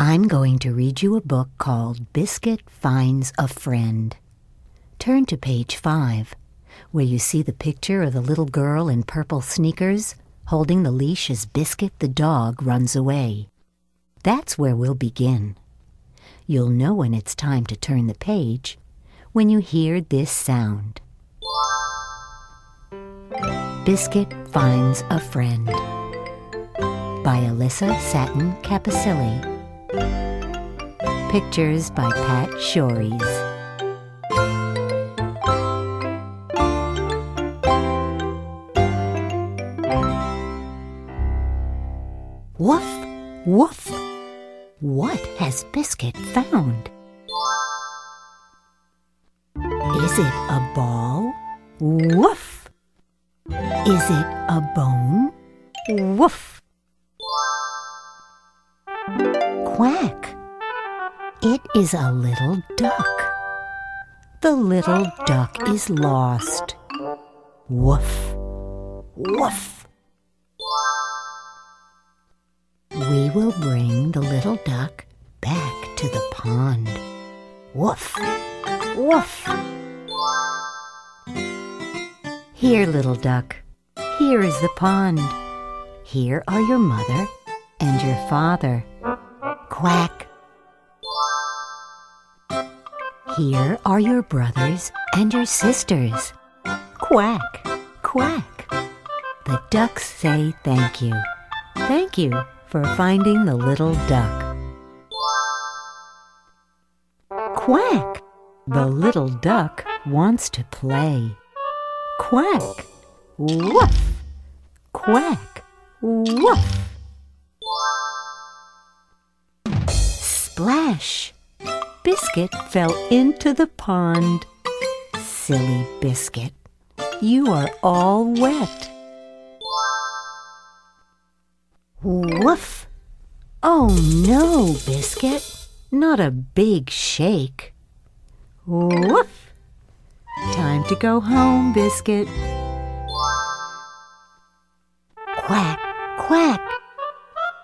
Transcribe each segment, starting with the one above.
I'm going to read you a book called Biscuit Finds a Friend. Turn to page five, where you see the picture of the little girl in purple sneakers holding the leash as Biscuit the dog runs away. That's where we'll begin. You'll know when it's time to turn the page when you hear this sound. Biscuit Finds a Friend by Alyssa Satin Capucilli. Pictures by Pat Schories. Woof, woof. What has Biscuit found? Is it a ball? Woof. Is it a bone? Woof. Quack. It is a little duck. The little duck is lost. Woof. Woof. We will bring the little duck back to the pond. Woof. Woof. Here, little duck. Here is the pond. Here are your mother and your father. Quack. Here are your brothers and your sisters. Quack, quack. The ducks say thank you. Thank you for finding the little duck. Quack! The little duck wants to play. Quack! Woof! Quack! Woof! Splash! Biscuit fell into the pond. Silly Biscuit, you are all wet. Woof! Oh no, Biscuit, not a big shake. Woof! Time to go home, Biscuit. Quack, quack.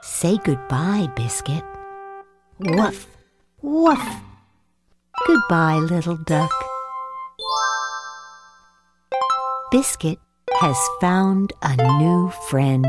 Say goodbye, Biscuit. Woof, woof. Goodbye, little duck. Biscuit has found a new friend.